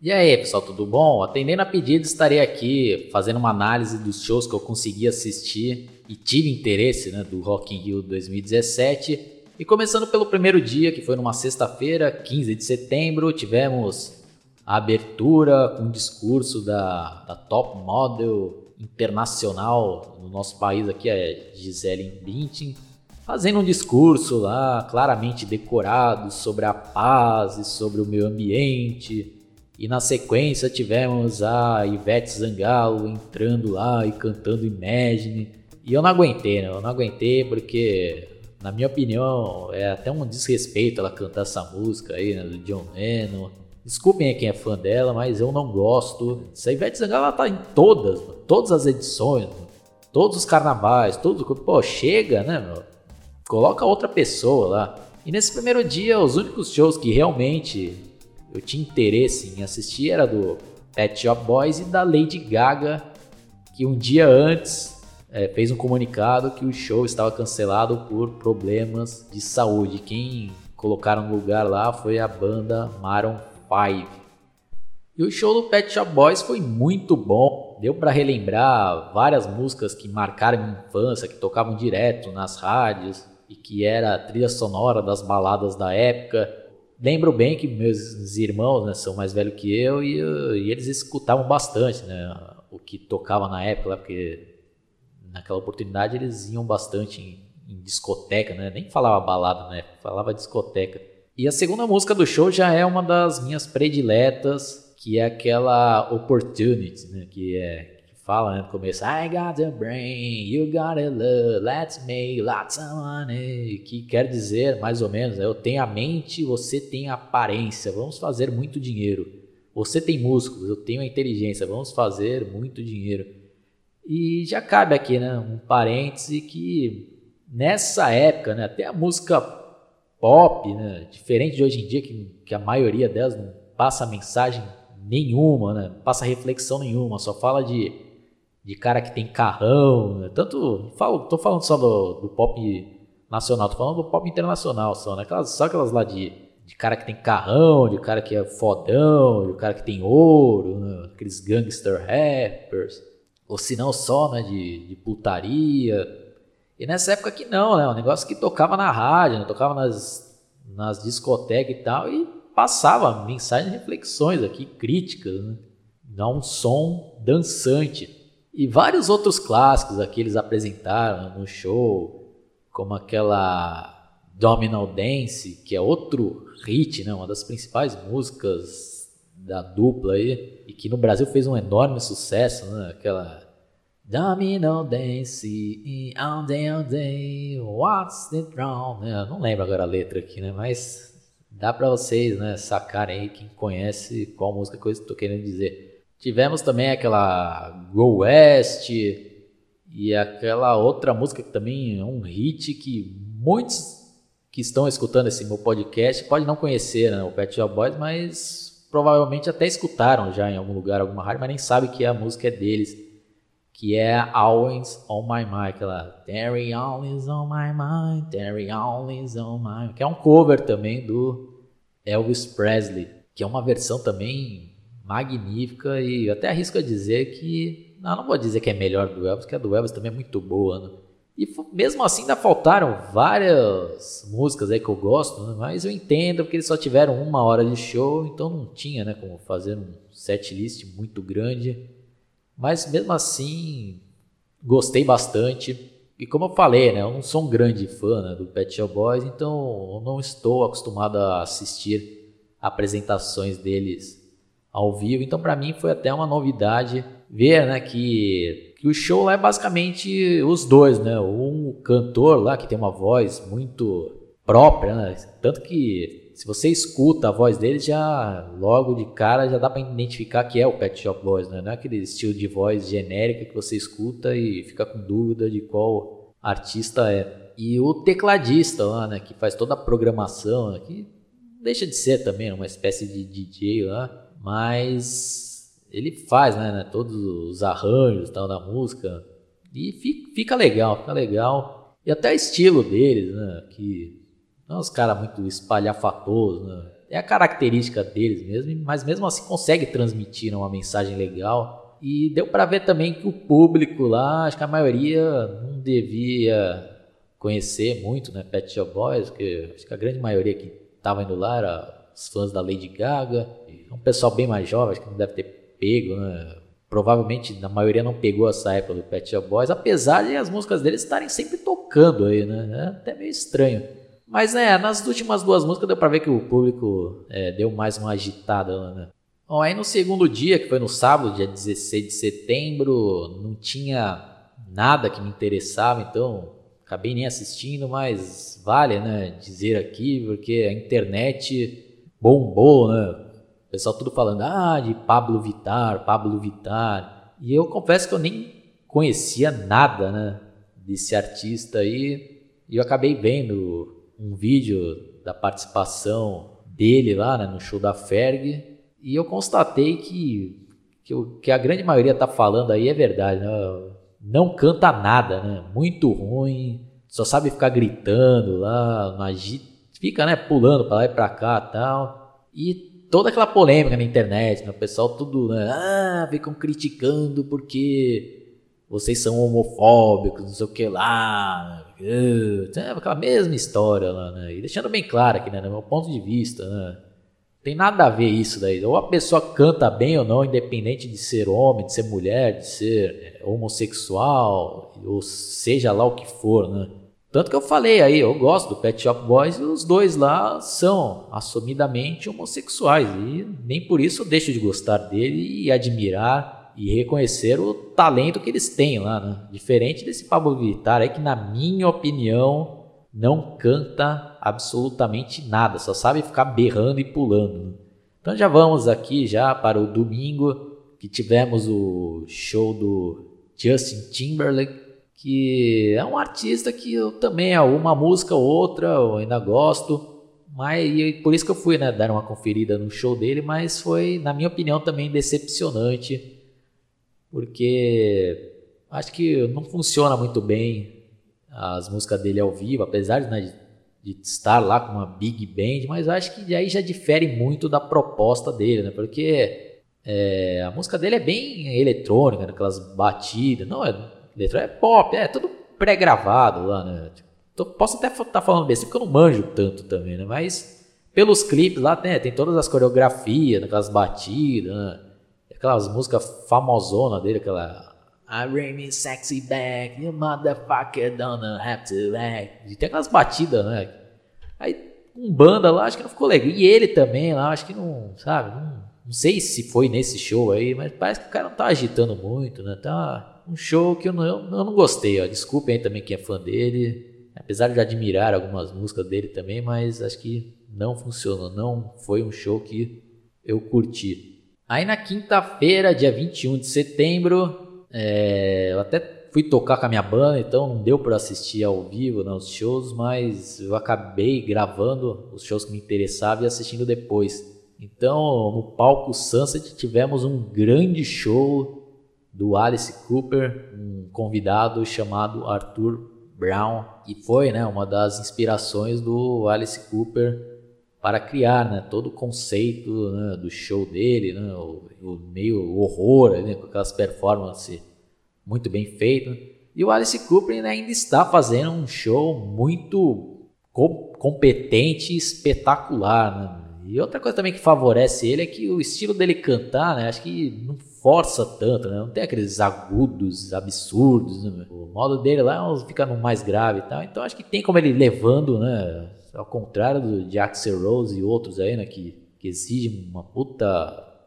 E aí, pessoal, tudo bom? Atendendo a pedido, estarei aqui fazendo uma análise dos shows que eu consegui assistir e tive interesse né, do Rock in Rio 2017. E começando pelo primeiro dia, que foi numa sexta-feira, 15 de setembro, tivemos a abertura com um discurso da, da top model internacional no nosso país aqui, é Gisele Bündchen, fazendo um discurso lá claramente decorado sobre a paz e sobre o meio ambiente e na sequência tivemos a Ivete Zangalo entrando lá e cantando Imagine. E eu não aguentei, né? Eu não aguentei porque, na minha opinião, é até um desrespeito ela cantar essa música aí, né? Do John Lennon. Desculpem quem é fã dela, mas eu não gosto. Essa Ivete Zangalo ela tá em todas, mano. todas as edições, mano. todos os carnavais, tudo. Pô, chega, né, meu? Coloca outra pessoa lá. E nesse primeiro dia, os únicos shows que realmente eu tinha interesse em assistir era do Pet Shop Boys e da Lady Gaga, que um dia antes é, fez um comunicado que o show estava cancelado por problemas de saúde. Quem colocaram no lugar lá foi a banda Maroon 5. E o show do Pet Shop Boys foi muito bom. Deu para relembrar várias músicas que marcaram minha infância, que tocavam direto nas rádios e que era a trilha sonora das baladas da época lembro bem que meus irmãos né, são mais velhos que eu e, e, eles escutavam bastante né, o que tocava na época, lá, porque naquela oportunidade eles iam bastante em, em discoteca, né? nem falava balada, né? falava discoteca. E a segunda música do show já é uma das minhas prediletas, que é aquela Opportunity, né? que é fala né, no começo, I got a brain, you got a love, let's make lots of money, que quer dizer mais ou menos, né, eu tenho a mente, você tem a aparência, vamos fazer muito dinheiro. Você tem músculos, eu tenho a inteligência, vamos fazer muito dinheiro. E já cabe aqui, né, um parêntese que nessa época, né, até a música pop, né, diferente de hoje em dia, que, que a maioria delas não passa mensagem nenhuma, né, passa reflexão nenhuma, só fala de de cara que tem carrão, né? tanto, falo, tô falando só do, do, pop nacional, tô falando do pop internacional só, né? Aquelas, só aquelas lá de, de cara que tem carrão, de cara que é fodão, de cara que tem ouro, né? aqueles gangster rappers, ou se não só, né, de, de putaria. E nessa época que não, né, um negócio que tocava na rádio, né? tocava nas, nas discotecas e tal, e passava mensagens, reflexões aqui, críticas, né? Dá um som dançante. E vários outros clássicos aqui eles apresentaram no show, como aquela Domino Dance, que é outro hit, né? uma das principais músicas da dupla aí, e que no Brasil fez um enorme sucesso, né? aquela Domino Dance, all day, what's the wrong? Né? Não lembro agora a letra aqui, né? mas dá para vocês né, sacarem aí, quem conhece, qual música que eu estou querendo dizer. Tivemos também aquela Go West e aquela outra música que também é um hit que muitos que estão escutando esse meu podcast podem não conhecer né, o Pet Shop Boys, mas provavelmente até escutaram já em algum lugar, alguma rádio, mas nem sabe que a música é deles, que é Always on My Mind, aquela Terry Always on My Mind, Terry Always on My Mind, que é um cover também do Elvis Presley, que é uma versão também magnífica e até arrisco a dizer que. Não, não vou dizer que é melhor do Elvis, que a do Elvis também é muito boa. Né? E mesmo assim ainda faltaram várias músicas aí que eu gosto, né? mas eu entendo porque eles só tiveram uma hora de show, então não tinha né, como fazer um set list muito grande. Mas mesmo assim, gostei bastante. E como eu falei, né, eu não sou um grande fã né, do Pet Shop Boys, então eu não estou acostumado a assistir apresentações deles ao vivo. Então, para mim, foi até uma novidade ver né, que, que o show lá é basicamente os dois, né? Um cantor lá que tem uma voz muito própria, né? Tanto que se você escuta a voz dele, já logo de cara já dá para identificar que é o Pet Shop Boys, né? Não é aquele estilo de voz genérica que você escuta e fica com dúvida de qual artista é. E o tecladista lá, né, que faz toda a programação, né, que deixa de ser também uma espécie de DJ lá, mas ele faz, né, né, todos os arranjos tal da música e fica, fica, legal, fica legal. E até o estilo deles, né, que não é uns caras muito espalhafatosos, né, é a característica deles mesmo, mas mesmo assim consegue transmitir uma mensagem legal. E deu para ver também que o público lá, acho que a maioria não devia conhecer muito, né, Pet Shop Boys, porque acho que a grande maioria que estava indo lá era os fãs da Lady Gaga. É um pessoal bem mais jovem, que não deve ter pego, né? Provavelmente a maioria não pegou essa época do Pet Shop Boys, apesar de as músicas deles estarem sempre tocando aí, né? É até meio estranho. Mas é, nas últimas duas músicas deu pra ver que o público é, deu mais uma agitada, né? Bom, aí no segundo dia, que foi no sábado, dia 16 de setembro, não tinha nada que me interessava, então acabei nem assistindo, mas vale, né, dizer aqui, porque a internet bombou, né? O pessoal tudo falando, ah, de Pablo Vittar, Pablo Vittar. E eu confesso que eu nem conhecia nada, né, desse artista aí. E eu acabei vendo um vídeo da participação dele lá né, no show da Ferg e eu constatei que, que, que a grande maioria tá falando aí é verdade, né? não canta nada, né? Muito ruim, só sabe ficar gritando lá, fica né, pulando para lá e para cá tal. E toda aquela polêmica na internet, né? o pessoal tudo, né? ah, ficam criticando porque vocês são homofóbicos, não sei o que lá, é aquela mesma história lá, né? E deixando bem claro aqui, né? Do meu ponto de vista, né? Tem nada a ver isso daí. Ou a pessoa canta bem ou não, independente de ser homem, de ser mulher, de ser é, homossexual, ou seja lá o que for, né? Tanto que eu falei aí, eu gosto do Pet Shop Boys e os dois lá são assumidamente homossexuais. E nem por isso eu deixo de gostar dele e admirar e reconhecer o talento que eles têm lá, né? Diferente desse Pablo Vittar aí que na minha opinião não canta absolutamente nada, só sabe ficar berrando e pulando. Né? Então já vamos aqui já para o domingo que tivemos o show do Justin Timberlake, que é um artista que eu também uma música ou outra eu ainda gosto. Mas por isso que eu fui né, dar uma conferida no show dele, mas foi, na minha opinião, também decepcionante porque acho que não funciona muito bem as músicas dele ao vivo, apesar de, né, de, estar lá com uma big band, mas acho que aí já difere muito da proposta dele, né? Porque é, a música dele é bem eletrônica, né? aquelas batidas, não é eletrônica, é pop, é tudo pré-gravado lá, né? Tipo, posso até estar tá falando besteira porque eu não manjo tanto também, né? Mas pelos clipes lá né, tem todas as coreografias, aquelas batidas, né? aquelas músicas famosona dele, aquela I bring me sexy back, you motherfucker don't have to act. E tem aquelas batidas, né? Aí com banda lá, acho que não ficou legal. E ele também lá, acho que não, sabe? Não, não sei se foi nesse show aí, mas parece que o cara não tá agitando muito, né? Tá um show que eu não, eu não gostei, ó. Desculpem aí também quem é fã dele. Apesar de admirar algumas músicas dele também, mas acho que não funcionou. Não foi um show que eu curti. Aí na quinta-feira, dia 21 de setembro, é, eu até fui tocar com a minha banda, então não deu para assistir ao vivo né, os shows, mas eu acabei gravando os shows que me interessavam e assistindo depois. Então, no palco Sunset tivemos um grande show do Alice Cooper, um convidado chamado Arthur Brown, e foi né, uma das inspirações do Alice Cooper para criar né, todo o conceito né, do show dele, né, o, o meio horror, né, com aquelas performances muito bem feitas. E o Alice Cooper ainda está fazendo um show muito com, competente e espetacular. Né? E outra coisa também que favorece ele é que o estilo dele cantar, né, acho que não força tanto, né? não tem aqueles agudos absurdos. Né? O modo dele lá fica no mais grave e tal. Então acho que tem como ele levando né, ao contrário do, de Rose e outros aí, né, que, que exigem uma puta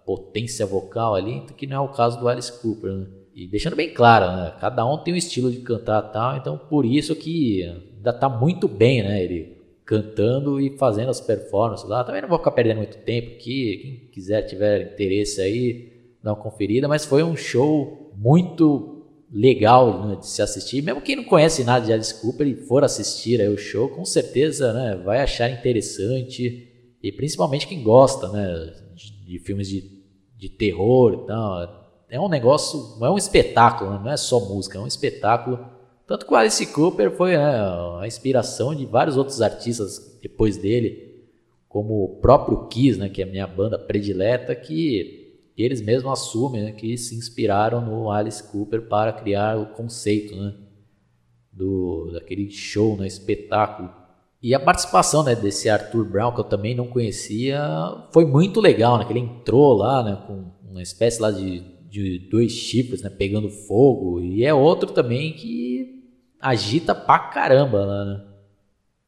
potência vocal ali, que não é o caso do Alice Cooper, né? E deixando bem claro, né, cada um tem um estilo de cantar tal, então por isso que ainda tá muito bem, né, ele cantando e fazendo as performances lá. Também não vou ficar perdendo muito tempo aqui, quem quiser tiver interesse aí, dá uma conferida, mas foi um show muito legal né, de se assistir. Mesmo quem não conhece nada de Alice Cooper e for assistir aí o show, com certeza né, vai achar interessante. E principalmente quem gosta né, de, de filmes de, de terror e tal. É um negócio, é um espetáculo, né, não é só música, é um espetáculo. Tanto que o Alice Cooper foi né, a inspiração de vários outros artistas depois dele, como o próprio Kiss, né, que é a minha banda predileta, que eles mesmos assumem né, que se inspiraram no Alice Cooper para criar o conceito né, do, daquele show, né, espetáculo. E a participação né, desse Arthur Brown, que eu também não conhecia, foi muito legal, né, que ele entrou lá né, com uma espécie lá de, de dois chifres né, pegando fogo, e é outro também que agita pra caramba lá, né?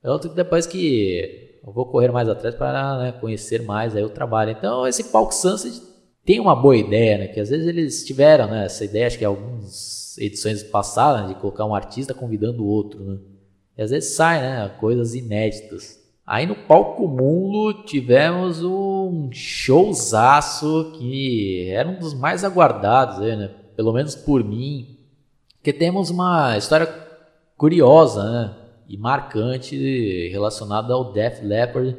É outro que depois que eu vou correr mais atrás para né, conhecer mais aí o trabalho. Então, esse Palco Sunset tem uma boa ideia, né? Que às vezes eles tiveram né, essa ideia, acho que algumas edições passadas, de colocar um artista convidando o outro, né? E às vezes sai, né? Coisas inéditas. Aí no Palco Mundo tivemos um showzaço que era um dos mais aguardados, né? Pelo menos por mim. Porque temos uma história curiosa, né? e marcante relacionado ao Def Leppard,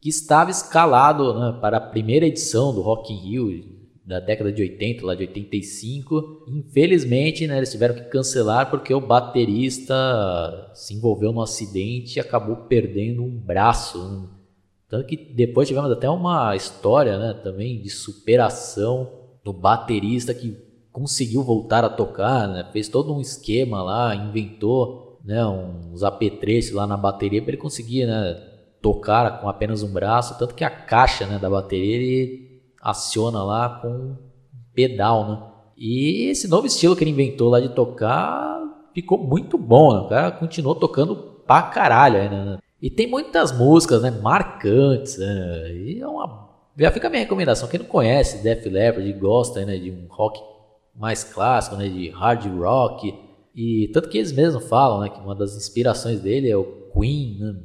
que estava escalado né, para a primeira edição do Rock in Rio da década de 80, lá de 85. Infelizmente, né, eles tiveram que cancelar porque o baterista se envolveu num acidente e acabou perdendo um braço. Tanto que depois tivemos até uma história né, também de superação do baterista que conseguiu voltar a tocar, né? fez todo um esquema lá, inventou né, uns apetrechos lá na bateria para ele conseguir né, tocar com apenas um braço, tanto que a caixa né, da bateria ele aciona lá com um pedal, né? E esse novo estilo que ele inventou lá de tocar ficou muito bom, né? O cara continuou tocando pra caralho né? E tem muitas músicas, né, marcantes, né? E é uma... Já fica a minha recomendação, quem não conhece Def Leppard, gosta né, de um rock mais clássico, né, de hard rock, e tanto que eles mesmos falam, né, que uma das inspirações dele é o Queen, né?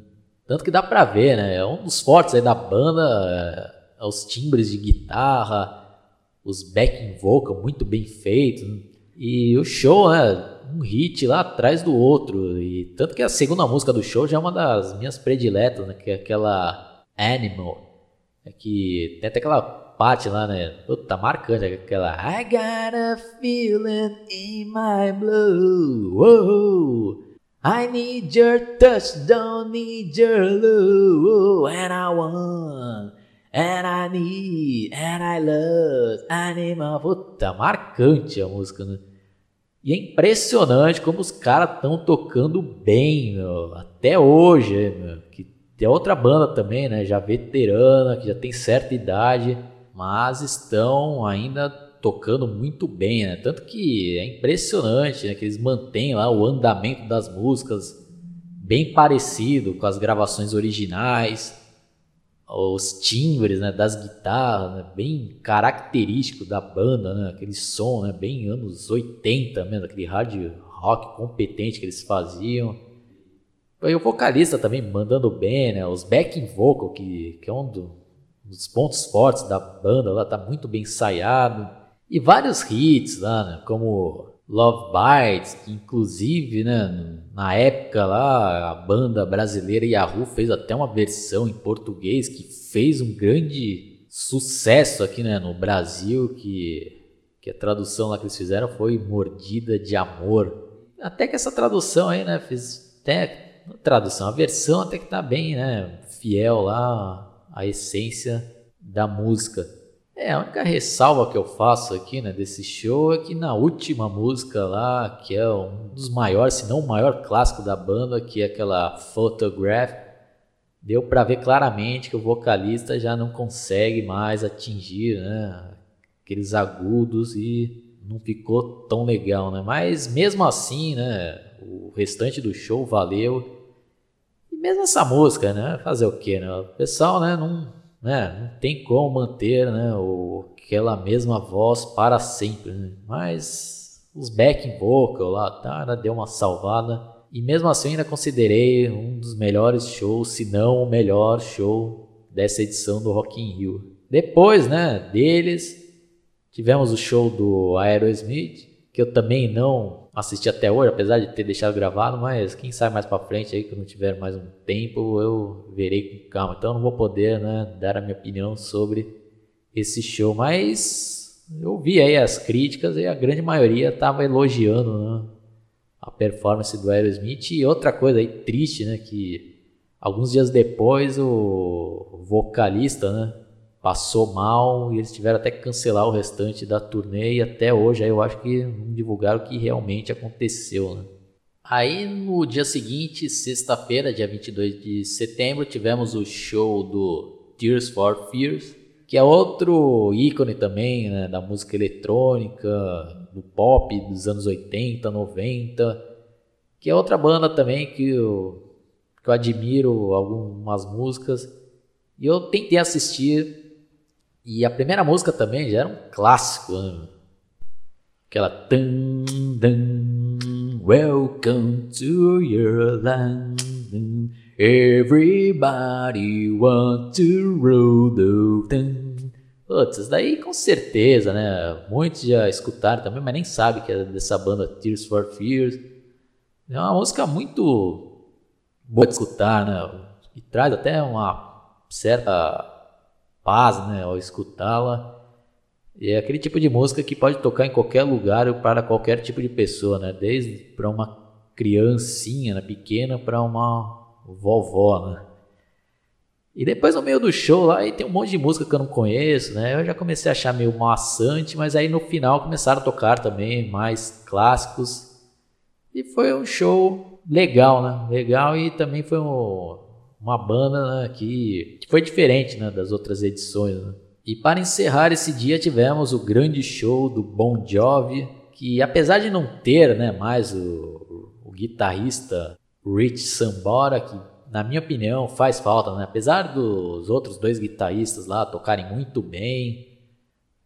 Tanto que dá pra ver, né? É um dos fortes aí da banda, é, é os timbres de guitarra, os backing vocal muito bem feitos. E o show, né? Um hit lá atrás do outro. E tanto que a segunda música do show já é uma das minhas prediletas, né? Que é aquela Animal. É que tem até aquela parte lá, né? Puta, marcante, aquela I got a feeling in my blue. Whoa. I need your touch, don't need your love. And I want, and I need, and I love, animal. Puta, marcante a música, né? E é impressionante como os caras estão tocando bem, meu. Até hoje, meu. Que tem outra banda também, né? Já veterana, que já tem certa idade mas estão ainda tocando muito bem, né? Tanto que é impressionante né? que eles mantêm lá o andamento das músicas bem parecido com as gravações originais, os timbres né, das guitarras, né? bem característico da banda, né? aquele som né? bem anos 80 mesmo, aquele hard rock competente que eles faziam. E o vocalista também mandando bem, né? os backing vocal, que, que é um do, os pontos fortes da banda lá tá muito bem ensaiado e vários hits lá, né, como Love Bites, que inclusive, né, na época lá a banda brasileira Yahoo fez até uma versão em português que fez um grande sucesso aqui, né, no Brasil, que que a tradução lá que eles fizeram foi Mordida de Amor. Até que essa tradução aí, né, fez até tradução, a versão até que tá bem, né, fiel lá a essência da música. É, a única ressalva que eu faço aqui, né, desse show é que na última música lá, que é um dos maiores, se não o maior clássico da banda, que é aquela Photograph, deu para ver claramente que o vocalista já não consegue mais atingir, né, aqueles agudos e não ficou tão legal, né? Mas mesmo assim, né, o restante do show valeu mesmo essa música, né? Fazer o quê, né? O pessoal, né, não, né, não tem como manter, né, o, aquela mesma voz para sempre, né? Mas os backing vocal lá, tá, deu uma salvada. E mesmo assim ainda considerei um dos melhores shows, se não o melhor show dessa edição do Rock in Rio. Depois, né, deles, tivemos o show do Aerosmith, que eu também não assisti até hoje, apesar de ter deixado gravado, mas quem sabe mais para frente aí não tiver mais um tempo, eu verei com calma. Então não vou poder, né, dar a minha opinião sobre esse show, mas eu vi aí as críticas e a grande maioria estava elogiando, né, a performance do Aerosmith e outra coisa aí triste, né, que Alguns dias depois, o vocalista, né, passou mal e eles tiveram até que cancelar o restante da turnê e até hoje aí eu acho que não divulgaram o que realmente aconteceu, né? Aí no dia seguinte, sexta-feira, dia 22 de setembro, tivemos o show do Tears for Fears, que é outro ícone também né, da música eletrônica, do pop dos anos 80, 90, que é outra banda também que eu, que eu admiro algumas músicas. E eu tentei assistir, e a primeira música também já era um clássico, né? aquela Welcome to your land. Everybody want to roll the thing. Putz, daí com certeza, né? Muitos já escutaram também, mas nem sabem que é dessa banda Tears for Fears. É uma música muito boa de escutar, né? E traz até uma certa paz, né? Ao escutá-la. E é aquele tipo de música que pode tocar em qualquer lugar ou para qualquer tipo de pessoa, né? Desde para uma criancinha né? pequena para uma vovó, né? E depois no meio do show lá, aí tem um monte de música que eu não conheço, né? Eu já comecei a achar meio maçante, mas aí no final começaram a tocar também mais clássicos. E foi um show legal, né? Legal e também foi um, uma banda né, que, que, foi diferente né, das outras edições. Né? E para encerrar esse dia tivemos o grande show do Bon Jovi, que apesar de não ter né, mais o, o guitarrista Rich Sambora, que na minha opinião faz falta, né? apesar dos outros dois guitarristas lá tocarem muito bem,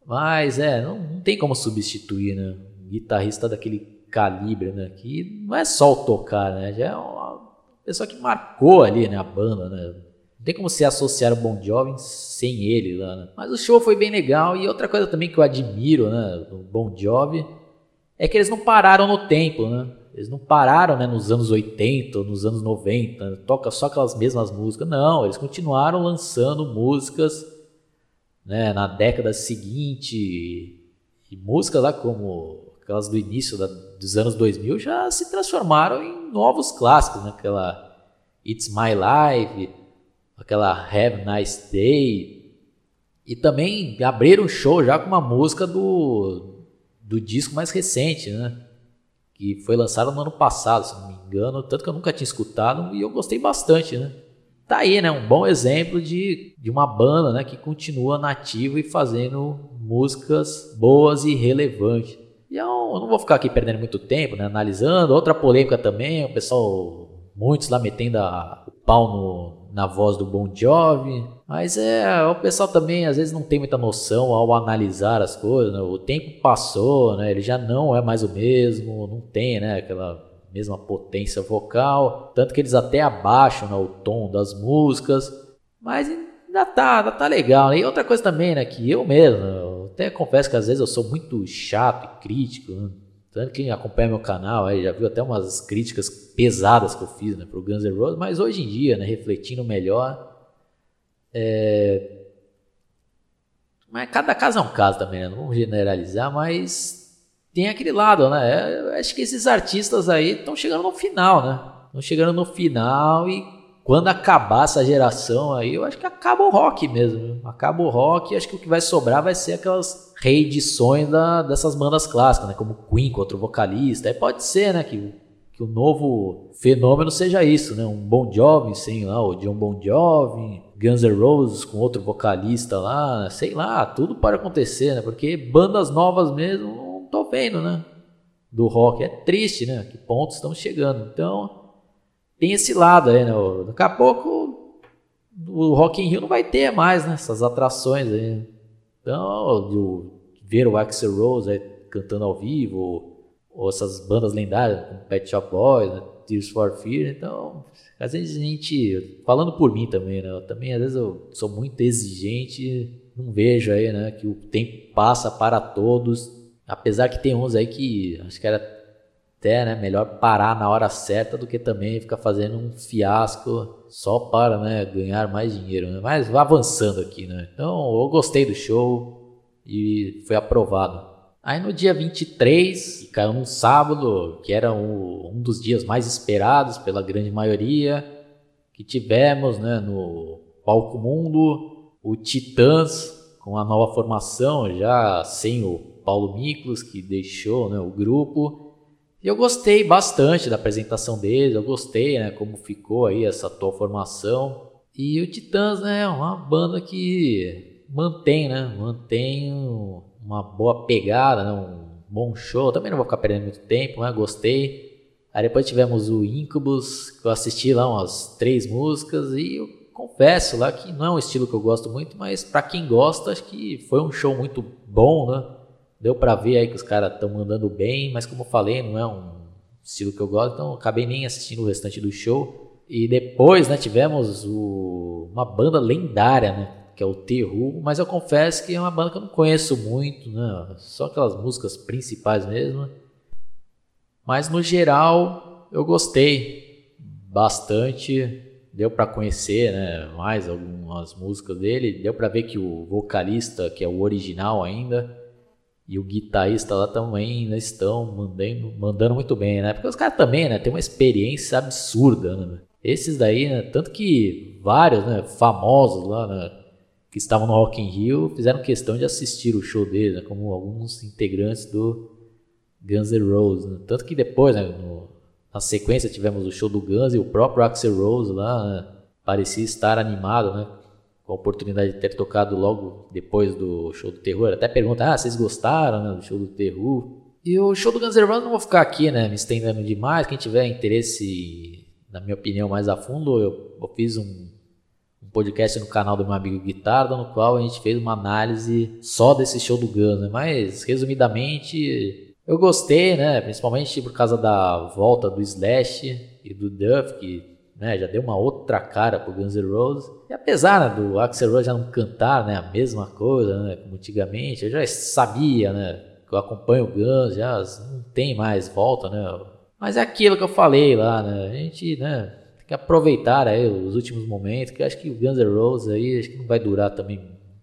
mas é, não, não tem como substituir, né? Um guitarrista daquele calibre, né? Que não é só o tocar, né? Já é uma pessoa que marcou ali, né? A banda, né? Não tem como se associar o Bon Jovi sem ele lá, né? Mas o show foi bem legal e outra coisa também que eu admiro, né? Do Bon Jovi é que eles não pararam no tempo, né? Eles não pararam né, nos anos 80, nos anos 90, toca só aquelas mesmas músicas. Não, eles continuaram lançando músicas né, na década seguinte. E músicas lá como aquelas do início da, dos anos 2000 já se transformaram em novos clássicos. Né? Aquela It's My Life, aquela Have a Nice Day. E também abriram o show já com uma música do, do disco mais recente, né? que foi lançado no ano passado, se não me engano, tanto que eu nunca tinha escutado e eu gostei bastante, né? Tá aí, né? Um bom exemplo de, de uma banda né, que continua nativa e fazendo músicas boas e relevantes. E eu, eu não vou ficar aqui perdendo muito tempo, né? Analisando. Outra polêmica também, o pessoal, muitos lá metendo a, o pau no, na voz do Bon Jovi. Mas é, o pessoal também às vezes não tem muita noção ao analisar as coisas. Né? O tempo passou, né? ele já não é mais o mesmo, não tem né? aquela mesma potência vocal. Tanto que eles até abaixam né? o tom das músicas. Mas ainda tá, ainda tá legal. E outra coisa também, né? Que eu mesmo, eu até confesso que às vezes eu sou muito chato e crítico. Né? Tanto que quem acompanha meu canal aí já viu até umas críticas pesadas que eu fiz né, pro Guns N' Roses, mas hoje em dia, né, refletindo melhor, é... mas cada caso é um caso também, né? não vamos generalizar, mas tem aquele lado, né? Eu acho que esses artistas aí estão chegando no final, né? Estão chegando no final e quando acabar essa geração aí, eu acho que acaba o rock mesmo. Acaba o rock e acho que o que vai sobrar vai ser aquelas reedições da, dessas bandas clássicas, né? Como Queen com outro vocalista. Aí pode ser, né? Que, que o novo fenômeno seja isso, né? Um Bon Jovi, sei lá, o John Bon Jovi, Guns N' Roses com outro vocalista lá, sei lá, tudo pode acontecer, né? Porque bandas novas mesmo, não tô vendo, né? Do rock. É triste, né? Que pontos estão chegando. Então tem esse lado aí, né? Daqui a pouco o Rock in Rio não vai ter mais, né? Essas atrações aí. Então, de ver o Axel Rose aí, cantando ao vivo, ou, ou, essas bandas lendárias, como Pet Shop Boys, né? Tears for Fear, então, às vezes a gente, falando por mim também, né? Eu também, às vezes eu sou muito exigente, não vejo aí, né? Que o tempo passa para todos, apesar que tem uns aí que acho que era até né, melhor parar na hora certa do que também ficar fazendo um fiasco só para né, ganhar mais dinheiro. Né? Mas avançando aqui, né? Então eu gostei do show e foi aprovado. Aí no dia 23, que caiu um sábado, que era um, um dos dias mais esperados pela grande maioria, que tivemos né, no Palco Mundo, o Titãs com a nova formação, já sem o Paulo Miklos, que deixou né, o grupo. E eu gostei bastante da apresentação deles, eu gostei né, como ficou aí essa atual formação. E o Titãs né, é uma banda que mantém, né, mantém uma boa pegada, né, um bom show. Também não vou ficar perdendo muito tempo, gostei. Aí depois tivemos o Incubus, que eu assisti lá umas três músicas e eu confesso lá que não é um estilo que eu gosto muito, mas para quem gosta, acho que foi um show muito bom, né? Deu para ver aí que os caras estão mandando bem, mas como eu falei, não é um estilo que eu gosto, então acabei nem assistindo o restante do show. E depois, né, tivemos o, uma banda lendária, né, que é o Who, mas eu confesso que é uma banda que eu não conheço muito, né, só aquelas músicas principais mesmo. Mas no geral eu gostei bastante, deu para conhecer, né, mais algumas músicas dele, deu para ver que o vocalista, que é o original ainda, e o guitarrista lá também ainda estão mandando, mandando muito bem, né? Porque os caras também, né, tem uma experiência absurda, né? Esses daí, né, tanto que vários, né, famosos lá, né, que estavam no Rock in Rio, fizeram questão de assistir o show deles, né, como alguns integrantes do Guns N' Roses. Né? Tanto que depois, né, no, na sequência, tivemos o show do Guns e o próprio Axel Rose lá né, parecia estar animado, né? Com a oportunidade de ter tocado logo depois do show do Terror. Até pergunta, ah, vocês gostaram né, do show do Terror? E o show do Guns N' Roses não vou ficar aqui, né, me estendendo demais. Quem tiver interesse, na minha opinião, mais a fundo, eu, eu fiz um, um, podcast no canal do meu amigo Guitarda, no qual a gente fez uma análise só desse show do Guns, né? Mas, resumidamente, eu gostei, né? Principalmente por causa da volta do Slash e do Duff, que né, já deu uma outra cara pro Guns N' Roses. E apesar né, do Axel Rose já não cantar né, a mesma coisa né, como antigamente, eu já sabia, né? Que eu acompanho o Guns, já não tem mais volta, né? Mas é aquilo que eu falei lá, né? A gente, né? Tem que aproveitar aí os últimos momentos, que eu acho que o Guns N' Roses aí acho que não vai durar também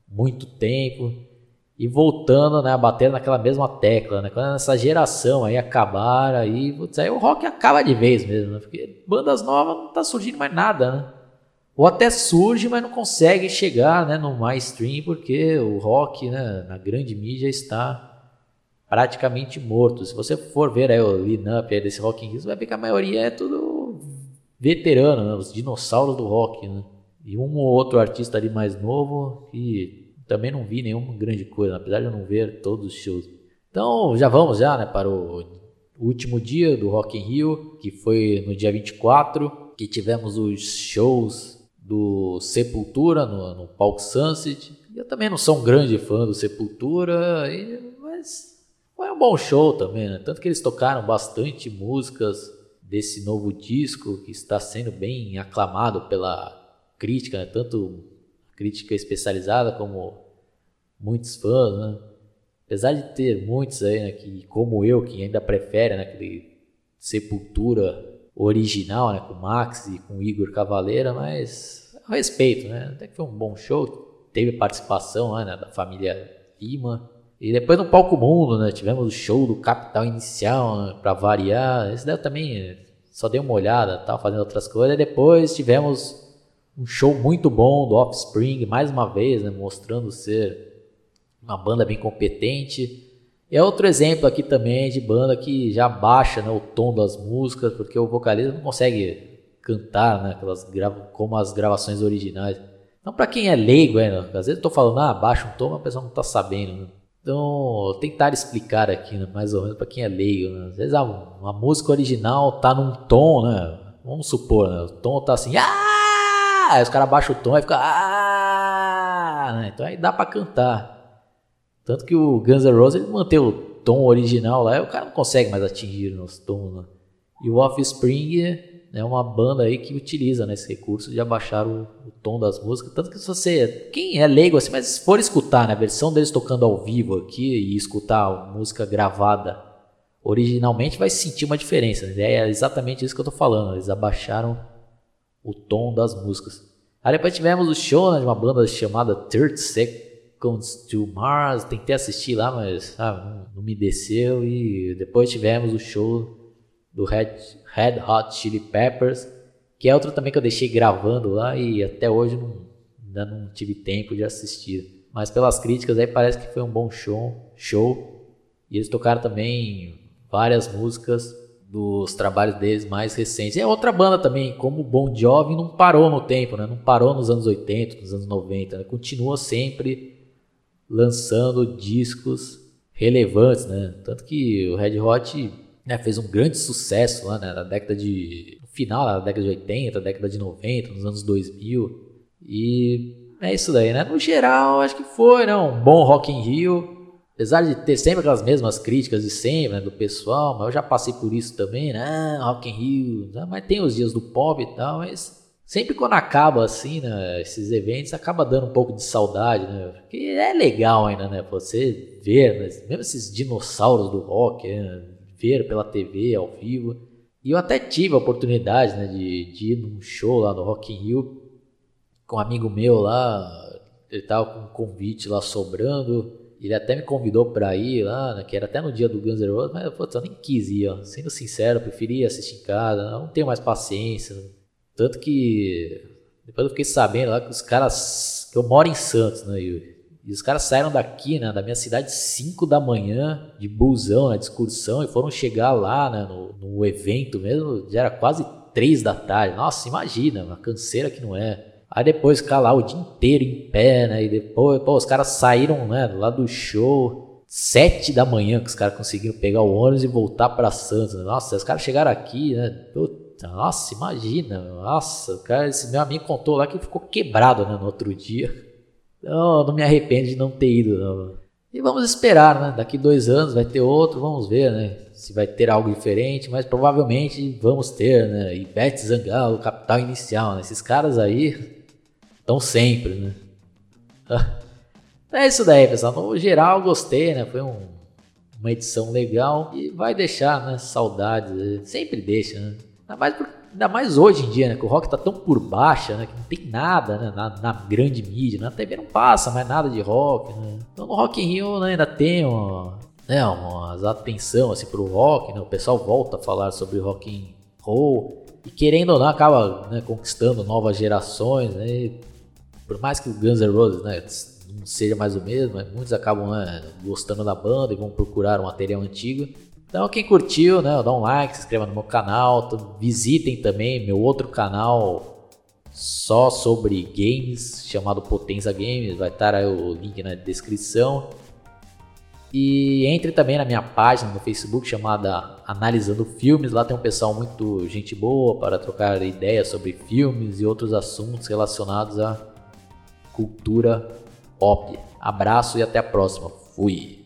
muito tempo e voltando, né, batendo naquela mesma tecla, né? Quando essa geração aí acabar, aí, putz, aí o rock acaba de vez mesmo, né? Porque bandas novas não tá surgindo mais nada, né? Ou até surge, mas não consegue chegar, né, no mainstream, porque o rock, né, na grande mídia está praticamente morto. Se você for ver aí o line-up desse Rock in Rio, você vai ver que a maioria é tudo veterano, né? Os dinossauros do rock, né? E um ou outro artista ali mais novo que também não vi nenhuma grande coisa, apesar de eu não ver todos os shows. Então já vamos já, né, para o último dia do Rock in Rio, que foi no dia 24, que tivemos os shows do Sepultura no, no palco Sunset. Eu também não sou um grande fã do Sepultura, mas foi um bom show também, né? Tanto que eles tocaram bastante músicas desse novo disco que está sendo bem aclamado pela crítica, né? tanto crítica especializada como muitos fãs, né? Apesar de ter muitos aí, né, que, como eu, que ainda prefere né, aquele Sepultura original, né, com Max e com Igor Cavaleira, mas a respeito, né? Até que foi um bom show, teve participação né, da família Lima. E depois no Palco Mundo, né, tivemos o show do Capital Inicial, né, para variar. Esse daí eu também só dei uma olhada, tava fazendo outras coisas. E depois tivemos um show muito bom do Offspring, mais uma vez, né, mostrando ser uma banda bem competente. É outro exemplo aqui também de banda que já baixa né, o tom das músicas, porque o vocalista não consegue cantar né, aquelas como as gravações originais. Então, para quem é leigo, é, às vezes eu estou falando, ah, baixa um tom, mas a pessoa não está sabendo. Né? Então, tentar explicar aqui, né, mais ou menos, para quem é leigo. Né? Às vezes ah, uma música original tá num tom, né? Vamos supor, né? o tom tá assim, ah! Aí os caras baixam o tom e fica, ah! Né? Então aí dá para cantar. Tanto que o Guns N' Roses ele mantém o tom original lá, o cara não consegue mais atingir os tons. Né? E o Offspring é uma banda aí que utiliza né, esse recurso de abaixar o, o, tom das músicas. Tanto que se você. Quem é leigo assim, mas se for escutar né, a versão deles tocando ao vivo aqui e escutar a música gravada originalmente, vai sentir uma diferença. Né? É exatamente isso que eu tô falando. Eles abaixaram o tom das músicas. Aí depois tivemos o show né, de uma banda chamada Third Sec Comes to Mars, tentei assistir lá, mas não, não, me desceu. E depois tivemos o show do Red, Red Hot Chili Peppers, que é outro também que eu deixei gravando lá e até hoje não, ainda não tive tempo de assistir. Mas pelas críticas aí parece que foi um bom show, show. E eles tocaram também várias músicas dos trabalhos deles mais recentes. É outra banda também, como o Bon Jovi não parou no tempo, né? Não parou nos anos 80, nos anos 90, né? Continua sempre lançando discos relevantes, né? Tanto que o Red Hot né, fez um grande sucesso lá né, na década de final da década de 80, década de 90, nos anos 2000. E é isso daí, né? No geral, acho que foi, né? Um bom Rock in Rio. Apesar de ter sempre aquelas mesmas críticas de sempre, né, do pessoal, mas eu já passei por isso também, né? Ah, Rock in Rio, né? mas tem os dias do pop e tal, mas sempre quando acaba assim, né, esses eventos, acaba dando um pouco de saudade, né? Porque é legal ainda, né? Você ver, né? mesmo esses dinossauros do rock, né? ver pela TV ao vivo. E eu até tive a oportunidade, né, de, de ir num show lá no Rock in Rio com um amigo meu lá, ele tava com um convite lá sobrando. Ele até me convidou para ir lá, né, que era até no dia do Guns N' Roses, mas putz, eu nem quis ir, ó. sendo sincero, eu preferi assistir em casa, não tenho mais paciência. Tanto que depois eu fiquei sabendo lá que os caras. que eu moro em Santos, né, Yuri? E os caras saíram daqui, né, da minha cidade, 5 da manhã, de busão, né, de excursão, e foram chegar lá, né, no, no evento mesmo, já era quase 3 da tarde. Nossa, imagina, uma canseira que não é. Aí depois ficar lá o dia inteiro em pé, né? E depois, pô, os caras saíram, né, lá do show, sete da manhã que os caras conseguiram pegar o ônibus e voltar para Santos. Nossa, os caras chegaram aqui, né? Puta, nossa, imagina, nossa, cara, esse meu amigo contou lá que ficou quebrado, né, no outro dia. Então, não me arrependo de não ter ido, não. E vamos esperar, né? Daqui dois anos vai ter outro, vamos ver, né? Se vai ter algo diferente, mas provavelmente vamos ter, né? Ivete Zangalo, Capital Inicial, né? Esses caras aí Estão sempre, né? É isso daí, pessoal. No geral, gostei, né? Foi um, uma edição legal e vai deixar, né? Saudades. Né? Sempre deixa, né? Ainda mais, por, ainda mais hoje em dia, né? Que o rock tá tão por baixa, né? Que não tem nada, né? Na, na grande mídia. Na TV não passa mais nada de rock, né? Então no Rock in Rio né, ainda tem uma, né, uma atenção assim, pro rock, né? O pessoal volta a falar sobre rock and roll. E querendo ou não, acaba né, conquistando novas gerações, né? Por mais que o Guns N' Roses né, não seja mais o mesmo, muitos acabam né, gostando da banda e vão procurar um material antigo. Então, quem curtiu, né, dá um like, se inscreva no meu canal, visitem também meu outro canal só sobre games, chamado Potenza Games, vai estar aí o link na descrição. E entre também na minha página no Facebook chamada Analisando Filmes. Lá tem um pessoal muito gente boa para trocar ideias sobre filmes e outros assuntos relacionados a cultura pop. Abraço e até a próxima. Fui.